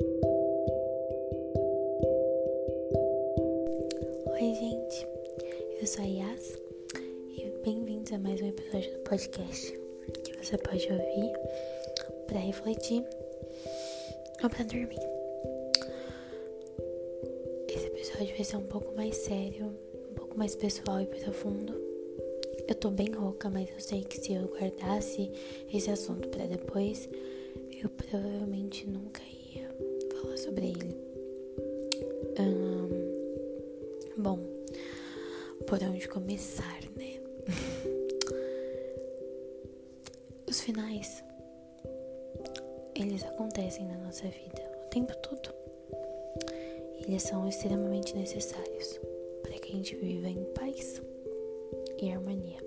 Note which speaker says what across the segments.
Speaker 1: Oi, gente, eu sou a Yas e bem-vindos a mais um episódio do podcast que você pode ouvir para refletir ou para dormir. Esse episódio vai ser um pouco mais sério, um pouco mais pessoal e profundo. Eu tô bem rouca, mas eu sei que se eu guardasse esse assunto para depois, eu provavelmente nunca ia sobre ele. bom, por onde começar, né? Os finais, eles acontecem na nossa vida o tempo todo. Eles são extremamente necessários para que a gente viva em paz e harmonia.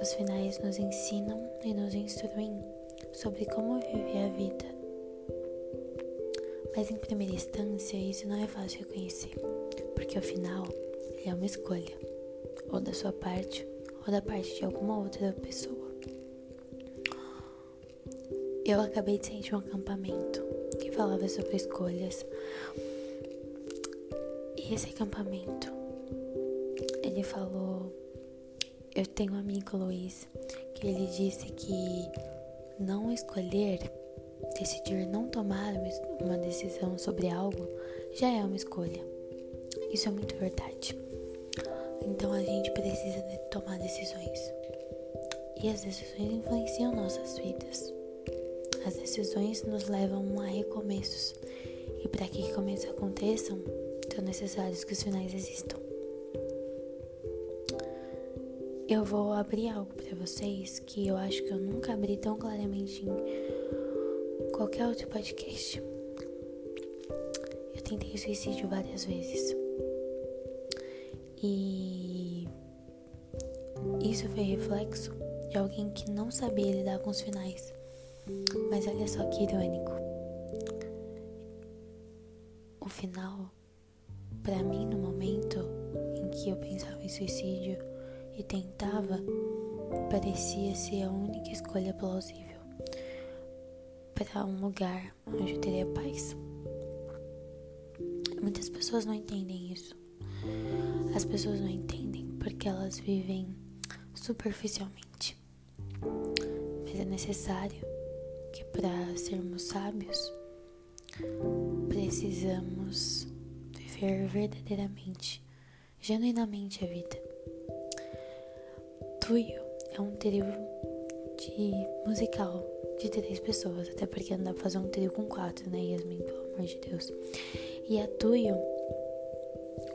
Speaker 1: Os finais nos ensinam e nos instruem sobre como viver a vida. Mas em primeira instância, isso não é fácil reconhecer, porque o final é uma escolha, ou da sua parte, ou da parte de alguma outra pessoa. Eu acabei de sentir um acampamento que falava sobre escolhas. E esse acampamento, ele falou. Eu tenho um amigo Luiz que ele disse que não escolher, decidir não tomar uma decisão sobre algo, já é uma escolha. Isso é muito verdade. Então a gente precisa de tomar decisões. E as decisões influenciam nossas vidas. As decisões nos levam a recomeços. E para que recomeços aconteçam, são necessários que os finais existam. eu vou abrir algo para vocês que eu acho que eu nunca abri tão claramente qualquer outro podcast. Eu tentei suicídio várias vezes. E isso foi reflexo de alguém que não sabia lidar com os finais. Mas olha só que irônico. O final, para mim, no momento em que eu pensava em suicídio, e tentava parecia ser a única escolha plausível para um lugar onde eu teria paz. Muitas pessoas não entendem isso. As pessoas não entendem porque elas vivem superficialmente. Mas é necessário que para sermos sábios precisamos viver verdadeiramente, genuinamente a vida. Tuyo é um trio de musical de três pessoas, até porque não dá pra fazer um trio com quatro, né, Yasmin, pelo amor de Deus. E a Tuyo,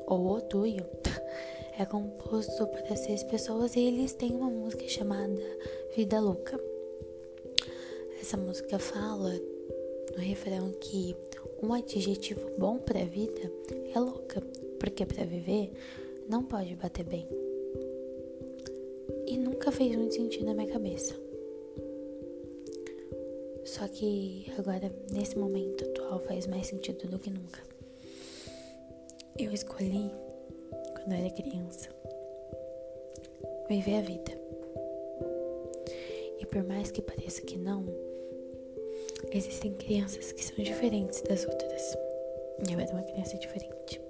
Speaker 1: ou o Tuyo, é composto para seis pessoas e eles têm uma música chamada Vida Louca. Essa música fala no refrão que um adjetivo bom para a vida é louca, porque para viver não pode bater bem e nunca fez muito sentido na minha cabeça. Só que agora, nesse momento atual, faz mais sentido do que nunca. Eu escolhi, quando eu era criança, viver a vida. E por mais que pareça que não, existem crianças que são diferentes das outras. Eu era uma criança diferente.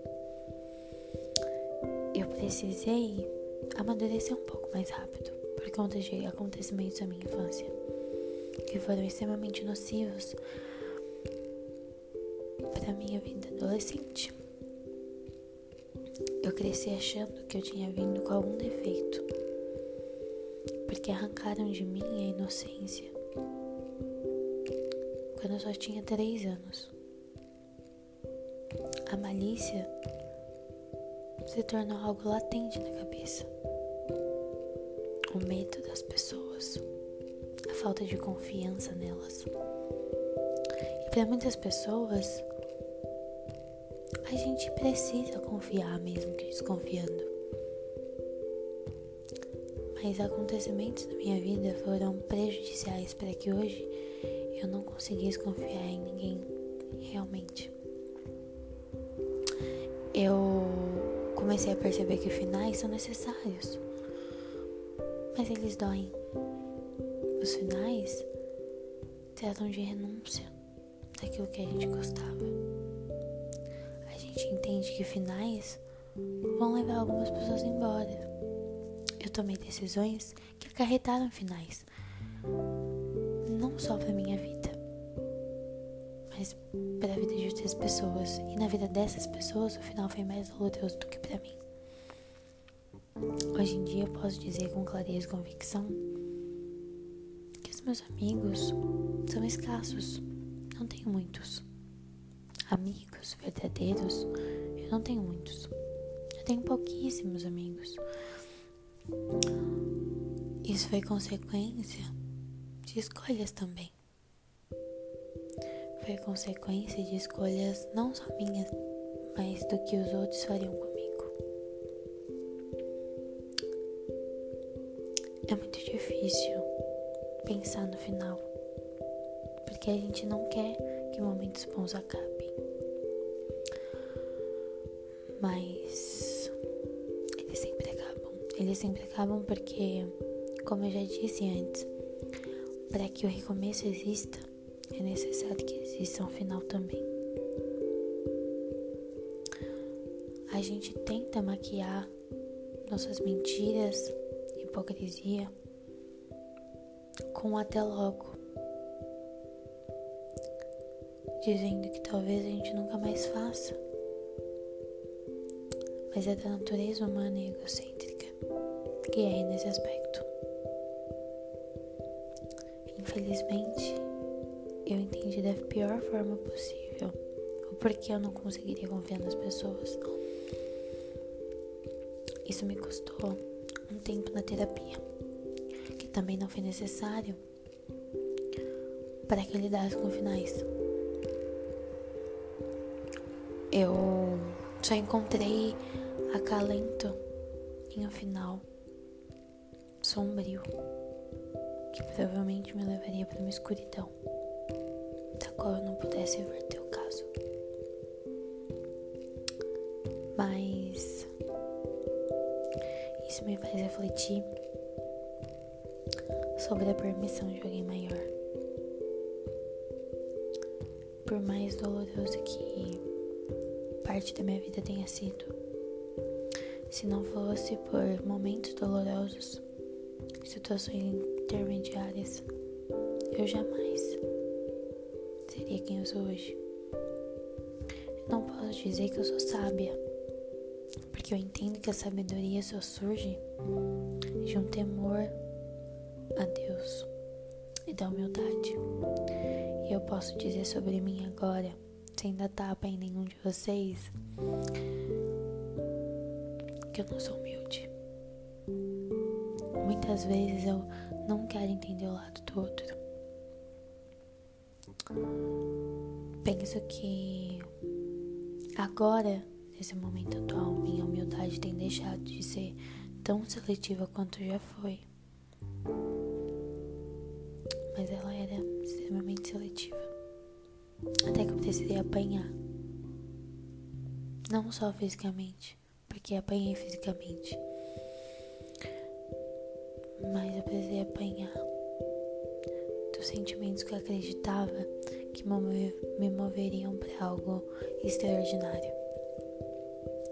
Speaker 1: Eu precisei amadurecer um pouco mais rápido por conta de acontecimentos da minha infância que foram extremamente nocivos para minha vida adolescente. Eu cresci achando que eu tinha vindo com algum defeito, porque arrancaram de mim a inocência quando eu só tinha três anos. A malícia se tornou algo latente na cabeça o medo das pessoas, falta de confiança nelas. E para muitas pessoas, a gente precisa confiar mesmo que desconfiando. Mas acontecimentos na minha vida foram prejudiciais para que hoje eu não conseguisse confiar em ninguém realmente. Eu comecei a perceber que finais são necessários mas eles doem. Os finais tratam de renúncia, daquilo que a gente gostava. A gente entende que finais vão levar algumas pessoas embora. Eu tomei decisões que acarretaram finais, não só para minha vida, mas para a vida de outras pessoas. E na vida dessas pessoas, o final foi mais doloroso do que para mim. Hoje em dia eu posso dizer com clareza e convicção meus amigos são escassos. Não tenho muitos. Amigos verdadeiros, eu não tenho muitos. Eu tenho pouquíssimos amigos. Isso foi consequência de escolhas também. Foi consequência de escolhas não só minhas, mas do que os outros fariam comigo. É muito difícil pensar no final, porque a gente não quer que momentos bons acabem. Mas eles sempre acabam. Eles sempre acabam porque, como eu já disse antes, para que o recomeço exista, é necessário que exista um final também. A gente tenta maquiar nossas mentiras hipocrisia com até logo, dizendo que talvez a gente nunca mais faça. Mas é da natureza humana e egocêntrica que é nesse aspecto. Infelizmente, eu entendi da pior forma possível o porquê eu não conseguiria confiar nas pessoas. Isso me custou um tempo na terapia, também não foi necessário para que eu lidasse com finais. Eu só encontrei acalento em um final sombrio que provavelmente me levaria para uma escuridão da qual eu não pudesse reverter o caso. Mas isso me faz refletir sobre a permissão de alguém maior. Por mais doloroso que parte da minha vida tenha sido, se não fosse por momentos dolorosos, situações intermediárias, eu jamais seria quem eu sou hoje. Não posso dizer que eu sou sábia porque eu entendo que a sabedoria só surge de um temor a Deus e da humildade. E eu posso dizer sobre mim agora, sem dar tapa em nenhum de vocês, que eu não sou humilde. Muitas vezes eu não quero entender o lado do outro. Penso que agora Nesse momento atual, minha humildade tem deixado de ser tão seletiva quanto já foi. Mas ela era extremamente seletiva. Até que eu precisei apanhar. Não só fisicamente, porque apanhei fisicamente. Mas eu precisei apanhar dos sentimentos que eu acreditava que me moveriam para algo extraordinário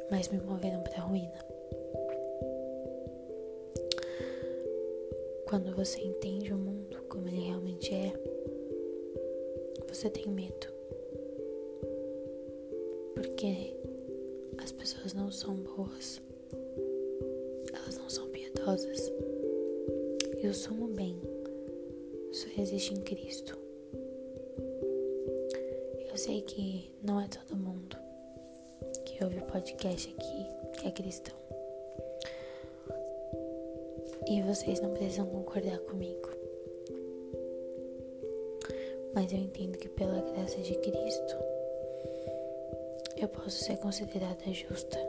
Speaker 1: mas me moveram para ruína. Quando você entende o mundo como ele realmente é, você tem medo. Porque as pessoas não são boas, elas não são piedosas. E o sumo bem só existe em Cristo. Eu sei que não é todo mundo que ouve o podcast aqui que é cristão. E vocês não precisam concordar comigo. Mas eu entendo que pela graça de Cristo eu posso ser considerada justa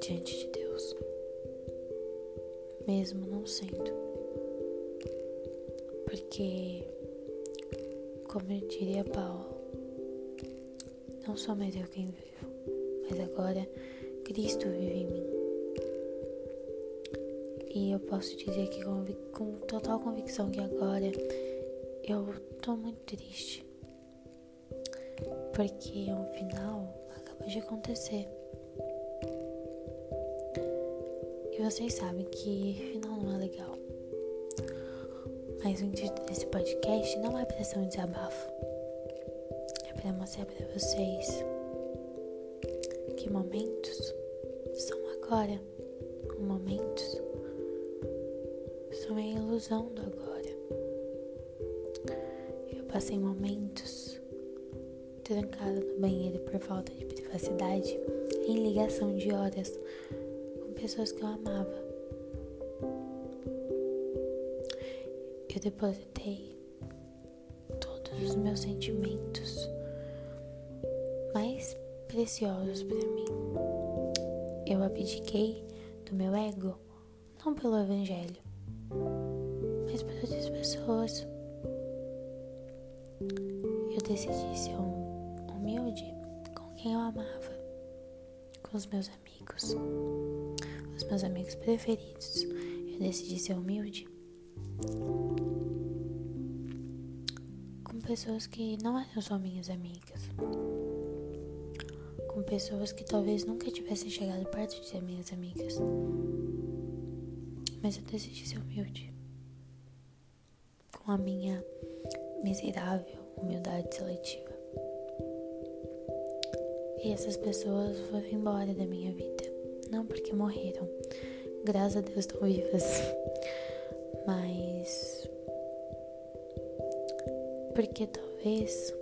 Speaker 1: diante de Deus, mesmo não sendo. Porque, como eu diria Paulo, não sou mais eu quem vivo, mas agora Cristo vive em mim. E eu posso dizer que com, total convicção que agora eu tô muito triste, Porque o final acabou de acontecer. E vocês sabem que final não é legal. Mas o intuito desse podcast não é para ser um desabafo. É para mostrar para vocês que momentos são agora. Momentos são a ilusão do agora. Eu passei momentos trancada no banheiro por falta de privacidade em ligação de horas com pessoas que eu amava. Eu depositei todos os meus sentimentos mais preciosos para mim. Eu abdiquei do meu ego, não pelo Evangelho, pessoas. Eu decidi ser humilde com quem eu amava, com os meus amigos, os meus amigos preferidos. Eu decidi ser humilde com pessoas que não eram só minhas amigas com pessoas que talvez nunca tivessem chegado perto de ser minhas amigas. Mas eu decidi ser humilde. Com a minha miserável humildade seletiva. E essas pessoas foram embora da minha vida. Não porque morreram. Graças a Deus estão vivas. Mas. Porque talvez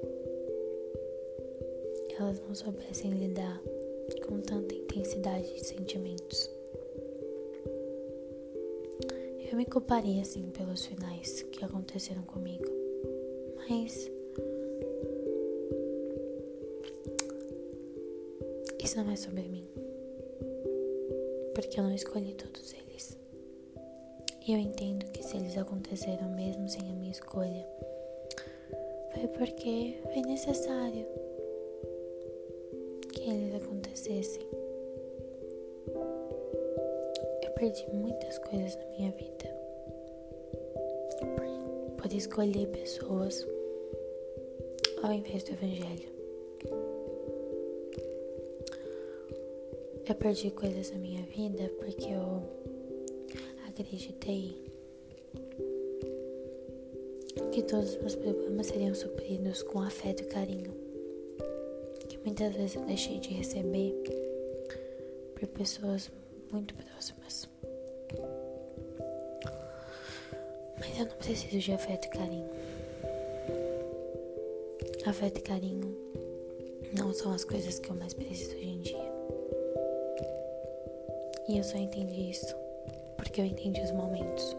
Speaker 1: elas não soubessem lidar com tanta intensidade de sentimentos. Eu me culparia assim pelos finais que aconteceram comigo, mas isso não é sobre mim, porque eu não escolhi todos eles. E eu entendo que se eles aconteceram mesmo sem a minha escolha, foi porque foi necessário que eles acontecessem. Perdi muitas coisas na minha vida por, escolher pessoas ao invés do Evangelho. Eu perdi coisas na minha vida porque eu acreditei que todos os meus problemas seriam supridos com afeto e carinho muitas vezes eu deixei de receber por pessoas muito próximas. Eu não preciso de afeto e carinho. Afeto e carinho não são as coisas que eu mais preciso hoje em dia. E eu só entendi isso porque eu entendi os momentos.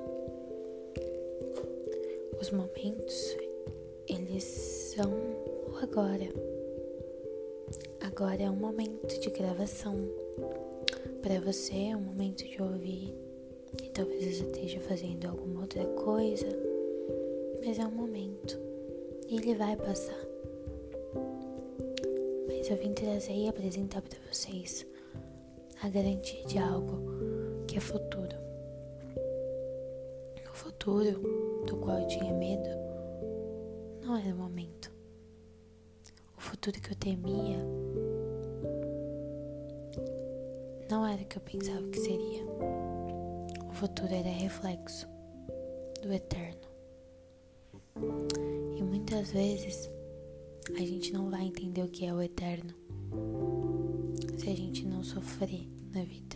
Speaker 1: Os momentos, eles são o agora. Agora é um momento de gravação. Para você é um momento de ouvir. Talvez você esteja fazendo alguma outra coisa. Mas é um momento. E ele vai passar. Mas eu vim trazer e apresentar para vocês a garantia de algo que é futuro. O futuro do qual eu tinha medo não era o momento. O futuro que eu temia não era o que eu pensava que seria. Futuro era reflexo do eterno. E muitas vezes a gente não vai entender o que é o eterno se a gente não sofrer na vida.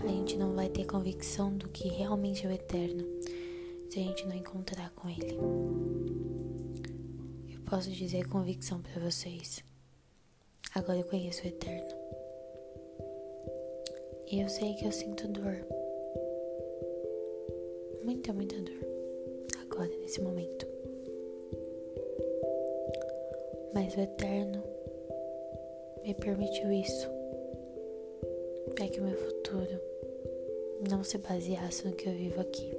Speaker 1: A gente não vai ter convicção do que realmente é o eterno se a gente não encontrar com ele. Eu posso dizer convicção para vocês. Agora eu conheço o eterno. E eu sei que eu sinto dor. Muita, muita dor. Agora, nesse momento. Mas o Eterno me permitiu isso. Para que o meu futuro não se baseasse no que eu vivo aqui.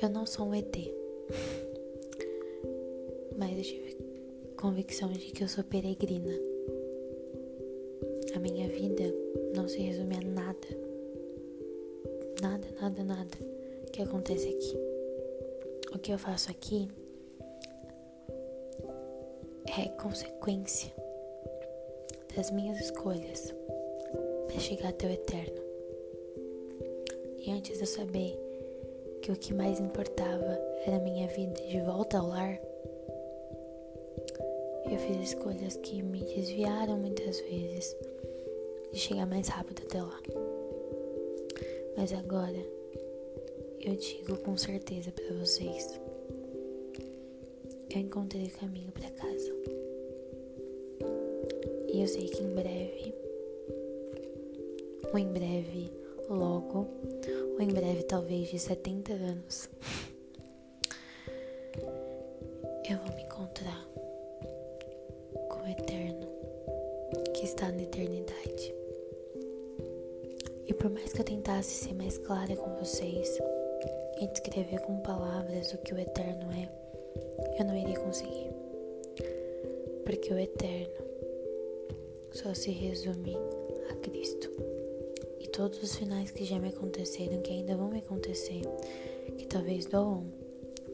Speaker 1: Eu não sou um ET. Mas eu tive convicção de que eu sou peregrina. Vida não se resume a nada. Nada, nada, nada que acontece aqui. O que eu faço aqui é consequência das minhas escolhas para chegar até o eterno. E antes de eu saber que o que mais importava era a minha vida de volta ao lar, eu fiz escolhas que me desviaram muitas vezes de chegar mais rápido até lá. Mas agora eu digo com certeza para vocês: eu encontrei o caminho para casa. E eu sei que em breve, ou em breve, logo, ou em breve, talvez de 70 anos, com vocês e descrever com palavras o que o Eterno é, eu não iria conseguir. Porque o Eterno só se resume a Cristo. E todos os finais que já me aconteceram, que ainda vão me acontecer, que talvez doam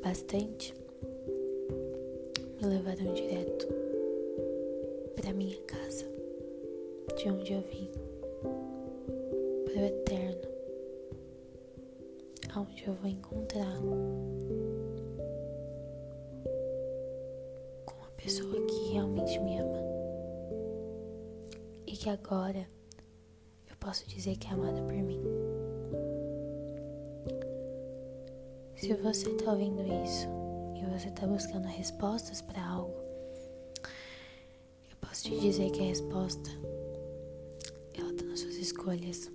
Speaker 1: bastante, me levaram direto para minha casa, de onde eu vim, para o eterno, aonde eu vou encontrar com a pessoa que realmente me ama e que agora eu posso dizer que é amada por mim. Se você está ouvindo isso e você está buscando respostas para algo, Posso te dizer que a resposta ela tá nas suas escolhas.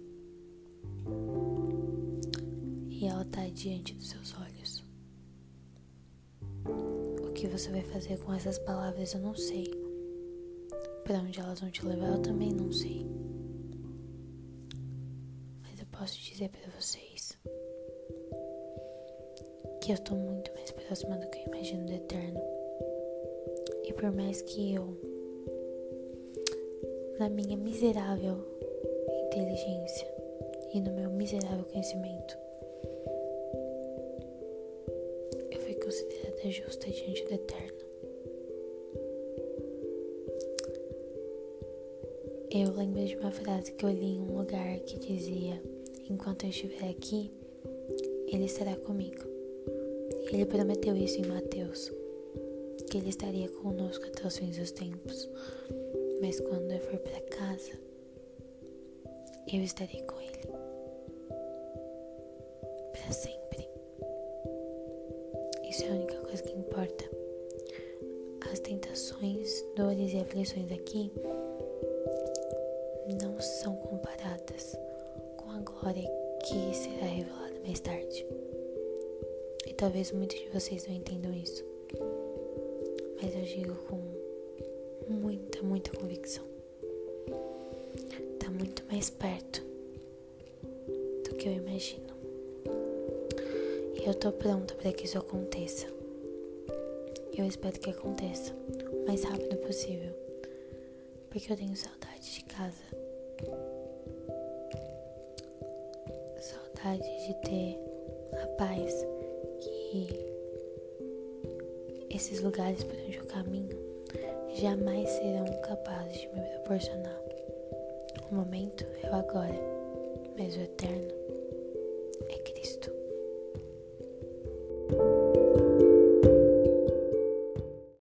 Speaker 1: E ela tá diante dos seus olhos. O que você vai fazer com essas palavras eu não sei. Para onde elas vão te levar eu também não sei. Mas eu posso dizer para vocês que eu tô muito mais próxima do que eu imagino do eterno. E por mais que eu na minha miserável inteligência e no meu miserável conhecimento. Considerada justa diante do Eterno. Eu lembro de uma frase que eu li em um lugar que dizia: Enquanto eu estiver aqui, Ele estará comigo. Ele prometeu isso em Mateus, que Ele estaria conosco até os fins dos tempos. Mas quando eu for para casa, eu estarei com Ele para sempre. Isso é a única importa. As tentações, dores e aflições aqui não são comparadas com a glória que será revelada mais tarde. E talvez muitos de vocês não entendam isso. Mas eu digo com muita, muita convicção. Tá muito mais perto do que eu imagino. E eu tô pronta para que isso aconteça. Eu espero que aconteça o mais rápido possível. Porque eu tenho saudade de casa. Saudade de ter a paz que esses lugares por onde eu caminho jamais serão capazes de me proporcionar. O momento é o agora, mas o eterno